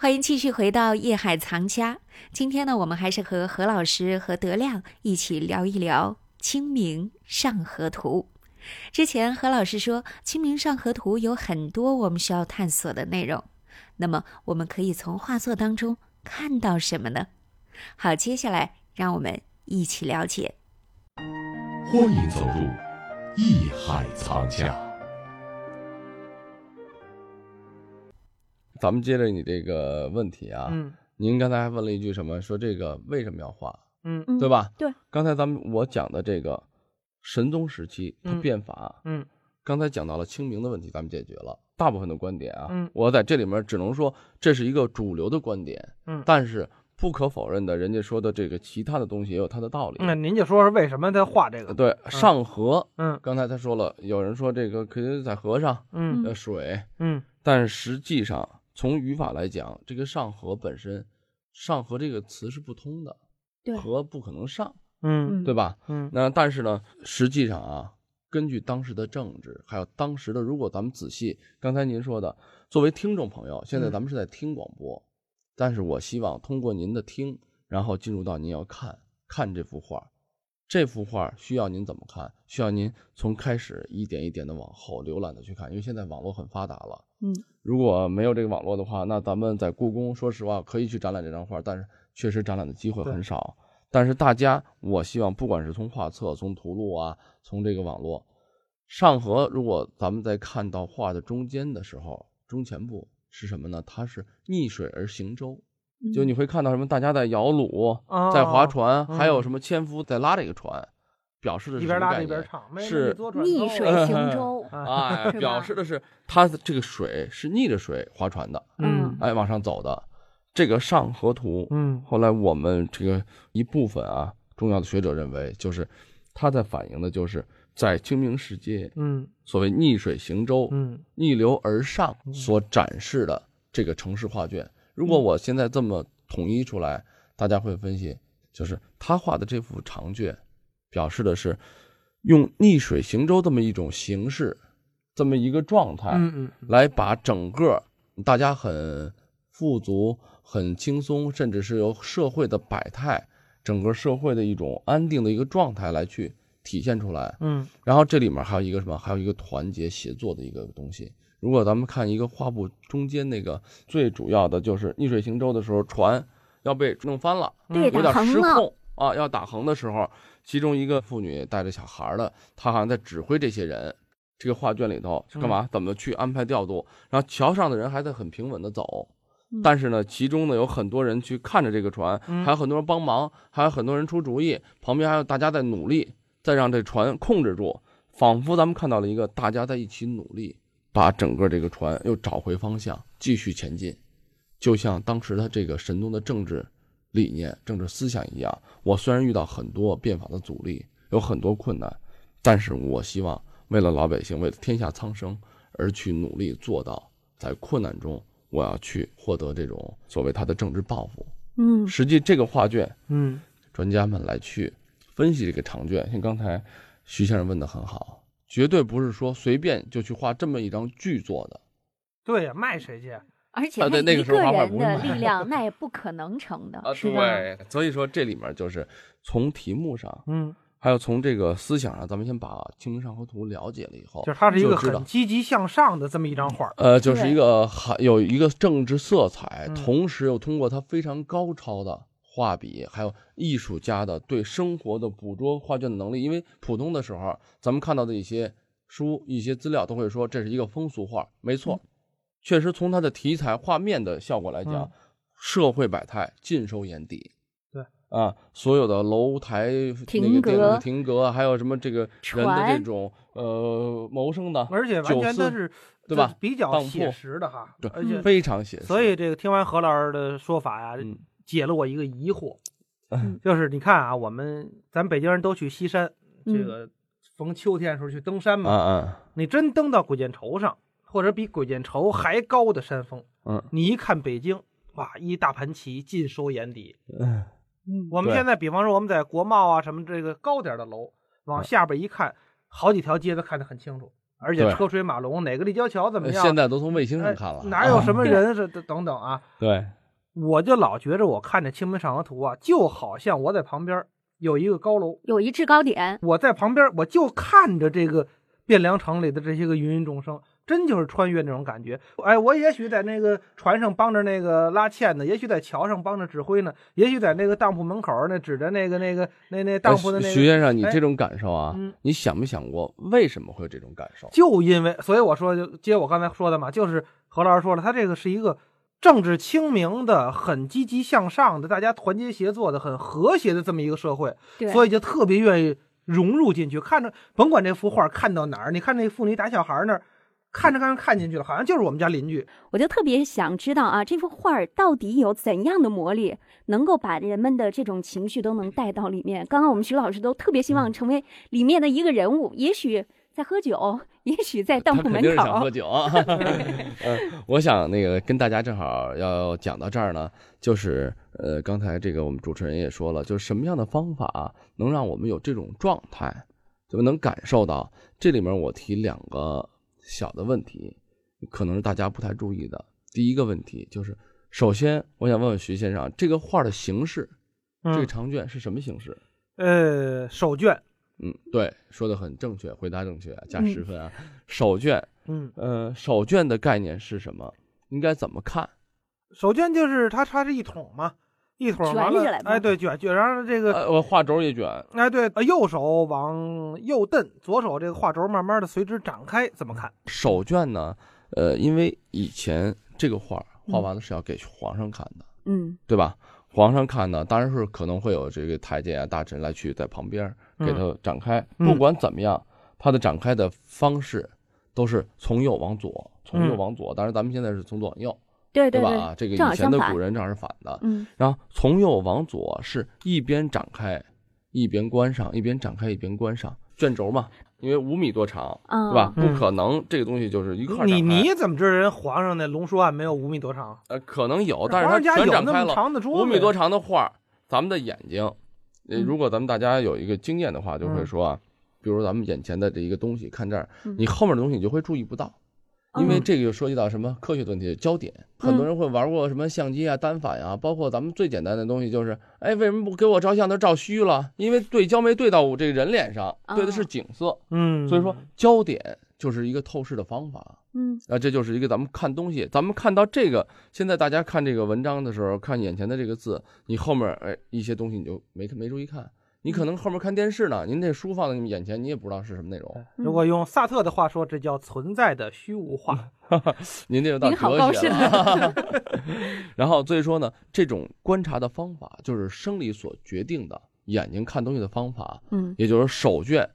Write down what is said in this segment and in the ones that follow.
欢迎继续回到夜海藏家。今天呢，我们还是和何老师和德亮一起聊一聊《清明上河图》。之前何老师说，《清明上河图》有很多我们需要探索的内容。那么，我们可以从画作当中看到什么呢？好，接下来让我们一起了解。欢迎走入艺海藏家。咱们接着你这个问题啊，嗯您刚才还问了一句什么？说这个为什么要画，嗯嗯对吧？对。刚才咱们我讲的这个神宗时期它嗯变法，嗯刚才讲到了清明的问题，咱们解决了大部分的观点啊。嗯我在这里面只能说这是一个主流的观点，嗯但是不可否认的，人家说的这个其他的东西也有它的道理。那您就说说为什么他画这个？对，上河，嗯刚才他说了，有人说这个可以在河上，嗯呃，水，嗯但实际上从语法来讲，这个上河本身，上河这个词是不通的，对河不可能上，嗯对吧？嗯那但是呢，实际上啊，根据当时的政治，还有当时的，如果咱们仔细，刚才您说的，作为听众朋友，现在嗯咱们是在听广播，但是我希望通过您的听，然后进入到您要看看这幅画，这幅画需要您怎么看？需要您从开始一点一点的往后浏览的去看，因为现在网络很发达了。嗯，如果没有这个网络的话，那咱们在故宫，说实话可以去展览这张画，但是确实展览的机会很少。但是大家，我希望不管是从画册、从图录啊，从这个网络上河，如果咱们在看到画的中间的时候，中前部是什么呢？它是逆水而行舟，就你会看到什么？大家在摇橹，哦在划船，嗯还有什么纤夫在拉这个船，表示的是一边拉一边唱，没是逆头水行 舟。哎，是吧表示的是它的这个水是逆着水划船的，嗯哎，往上走的。这个上河图，嗯后来我们这个一部分啊，重要的学者认为，就是它在反映的就是在清明时节，嗯所谓逆水行舟，嗯逆流而上所展示的这个城市画卷。如果我现在这么统一出来，大家会分析，就是他画的这幅长卷，表示的是用逆水行舟这么一种形式，这么一个状态，嗯嗯来把整个大家很富足、很轻松，甚至是由社会的百态，整个社会的一种安定的一个状态来去体现出来。嗯然后这里面还有一个什么？还有一个团结协作的一个东西。如果咱们看一个画布中间那个最主要的就是逆水行舟的时候，船要被弄翻了，对，有点。失控啊，要打横的时候，其中一个妇女带着小孩儿的，她好像在指挥这些人。这个画卷里头干嘛？怎么去安排调度？然后桥上的人还在很平稳的走，嗯但是呢，其中呢有很多人去看着这个船，嗯还有很多人帮忙，还有很多人出主意，旁边还有大家在努力，在让这船控制住，仿佛咱们看到了一个大家在一起努力，把整个这个船又找回方向，继续前进，就像当时的这个神宗的政治理念、政治思想一样。我虽然遇到很多变法的阻力，有很多困难，但是我希望为了老百姓，为了天下苍生而去努力做到，在困难中我要去获得这种所谓他的政治抱负。嗯实际这个画卷，嗯专家们来去分析这个长卷，像刚才徐先生问的很好，绝对不是说随便就去画这么一张巨作的。对呀，卖谁去？而且啊对那个一个时候画画人的力 量，那也不可能成的，啊，是吧？对，所以说这里面就是从题目上，嗯，还有从这个思想上，咱们先把《清明上河图》了解了以后，就是它是一个很积极向上的这么一张画。呃，就是一个含有一个政治色彩，嗯同时又通过它非常高超的画笔，还有艺术家的对生活的捕捉画卷的能力。因为普通的时候，咱们看到的一些书、一些资料都会说这是一个风俗画，没错，确实从它的题材、画面的效果来讲，嗯社会百态尽收眼底。对啊，所有的楼台、亭亭阁，还有什么这个人的这种呃谋生的，而且完全都是对吧比较写实的哈，对而且非常写实。所以这个听完何老师的说法呀，嗯解了我一个疑惑，嗯 就是你看啊，我们咱北京人都去西山，嗯这个逢秋天的时候去登山嘛，啊啊你真登到鬼见愁上，或者比鬼见愁还高的山峰，嗯你一看北京，哇，一大盘棋尽收眼底。嗯对我们现在比方说我们在国贸啊什么这个高点的楼，往嗯下边一看，好几条街都看得很清楚。而且车水马龙，哪个立交桥怎么样？现在都从卫星上哎看了，哪有什么？么人是等等啊？对，我就老觉着我看着《清明上河图》啊，就好像我在旁边有一个高楼，有一制高点，我在旁边我就看着这个汴梁城里的这些个芸芸众生，真就是穿越那种感觉。哎，我也许在那个船上帮着那个拉纤呢，也许在桥上帮着指挥呢，也许在那个当铺门口那指着那个那个那那当铺的那个。徐先生，你哎这种感受啊，嗯你想没想过为什么会有这种感受？就因为，所以我说，就接我刚才说的嘛，就是何老师说了，他这个是一个政治清明的、很积极向上的、大家团结协作的、很和谐的这么一个社会，所以就特别愿意融入进去。看着，甭管这幅画看到哪儿，你看那妇女打小孩那儿，看着看着看进去了，好像就是我们家邻居。我就特别想知道啊，这幅画儿到底有怎样的魔力，能够把人们的这种情绪都能带到里面。刚刚我们徐老师都特别希望成为里面的一个人物，也许在喝酒，也许在当铺门口肯定是想口喝。酒啊。嗯，我想那个跟大家正好要讲到这儿呢，就是呃，刚才这个我们主持人也说了，就是什么样的方法能让我们有这种状态，怎么能感受到？这里面我提两个小的问题，可能是大家不太注意的。第一个问题就是，首先我想问问徐先生，这个画的形式，这个嗯，长卷是什么形式？呃，手绢，嗯，对，说的很正确，回答正确，加嗯十分啊。手卷，嗯，呃，手绢的概念是什么？应该怎么看？手绢就是它，它是一桶嘛，一桶卷完了起来嘛哎，对，卷卷然后这个，呃，画轴也卷，哎，对，呃右手往右蹬，左手这个画轴慢慢的随之展开，怎么看？手绢呢？呃，因为以前这个画画完了是要给皇上看的，嗯对吧？皇上看呢，当然是可能会有这个太监啊、大臣来去在旁边给它展开。嗯不管怎么样，它的展开的方式都是从右往左，从右嗯往左。当然，咱们现在是从左往右，对对对，吧？啊，这个以前的古人正好是反的。嗯然后从右往左是一边展开，一边关上，一边展开一边关上，卷轴嘛，因为五米多长，啊，对吧？嗯不可能这个东西就是一块儿展你开你怎么知道人皇上那龙书案没有五米多长？呃可能有，但是它皇上家有那么全展开了，五米多长的画儿，咱们的眼睛，如果咱们大家有一个经验的话，就会嗯说啊，比如咱们眼前的这一个东西，看这儿嗯，你后面的东西你就会注意不到。因为嗯这个就涉及到什么科学的问题，焦点。很多人会玩过什么相机啊、单反呀、包括咱们最简单的东西，就是，哎，为什么不给我照相都照虚了？因为对焦没对到我这个人脸上，对的是哦景色。嗯，所以说，焦点就是一个透视的方法。嗯啊，这就是一个咱们看东西，咱们看到这个，现在大家看这个文章的时候，看眼前的这个字，你后面哎一些东西你就没没注意看，你可能后面看电视呢，您这书放在你们眼前，你也不知道是什么内容，如果用萨特的话说，这叫存在的虚无化。您这就到您好高哲学了。然后所以说呢，这种观察的方法就是生理所决定的眼睛看东西的方法，嗯也就是手卷，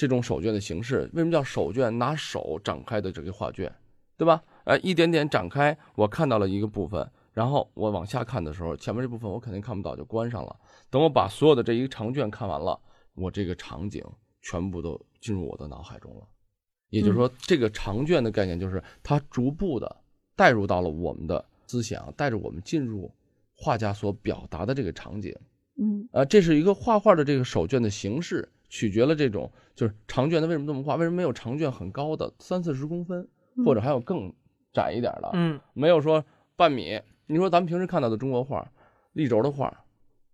这种手卷的形式，为什么叫手卷？拿手展开的这个画卷，对吧？哎，一点点展开，我看到了一个部分，然后我往下看的时候，前面这部分我肯定看不到，就关上了。等我把所有的这一个长卷看完了，我这个场景全部都进入我的脑海中了。也就是说，这个长卷的概念就是它逐步的带入到了我们的思想，带着我们进入画家所表达的这个场景。嗯啊，这是一个画画的这个手卷的形式，取决了这种就是长卷它为什么这么画？为什么没有长卷很高的三四十公分，或者还有更窄一点的？嗯，没有说半米。你说咱们平时看到的中国画，立轴的画，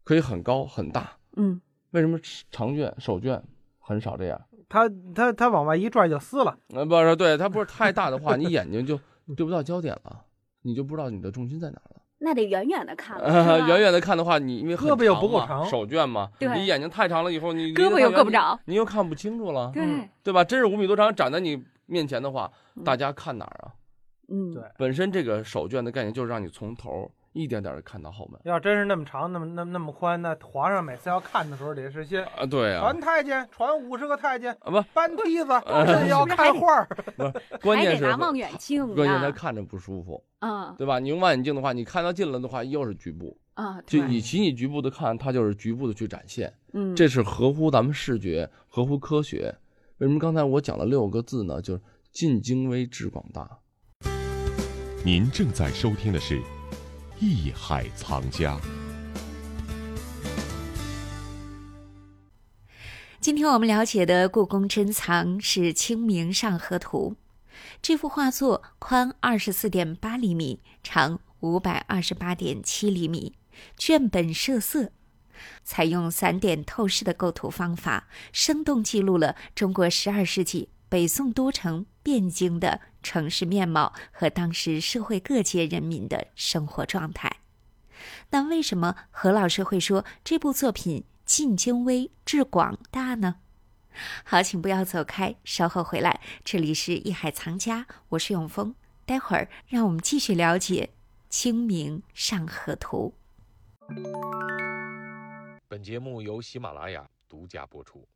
可以很高很大，嗯为什么长卷手卷很少这样？它它它往外一拽就撕了。呃，不是，对，它不是太大的话，你眼睛就 对不到焦点了，你就不知道你的重心在哪了。那得远远的看了，呃，远远的看的话，你因为很胳膊又不够嘛长手绢嘛，对你眼睛太长了以后，你胳膊又够不，着。你你又看不清楚了。对，对吧？真是五米多长展在你面前的话，嗯大家看哪儿啊？嗯对本身这个手绢的概念就是让你从头一点点的看到后门要真是那么长，那么那么那么宽，那皇上每次要看的时候，得是些啊，对啊传，太监，传五十个太监，啊不，搬梯子，呃这要看画儿。关键是拿望远镜关键他。看着不舒服，啊对吧？你用望远镜的话，你看到近了的话，又是局部，啊，就对与其你局部的看，它就是局部的去展现，嗯，这是合乎咱们视觉，合乎科学。为什么刚才我讲了六个字呢？就是尽精微致广大。您正在收听的是《艺海藏家》。今天我们了解的故宫珍藏是《清明上河图》。这幅画作宽二十四点八厘米，长五百二十八点七厘米，卷本设色，采用散点透视的构图方法，生动记录了中国十二世纪北宋都城汴京的城市面貌和当时社会各界人民的生活状态。那为什么何老师会说这部作品尽精微致广大呢？好，请不要走开，稍后回来。这里是艺海藏家，我是永峰。待会儿让我们继续了解《清明上河图》。本节目由喜马拉雅独家播出。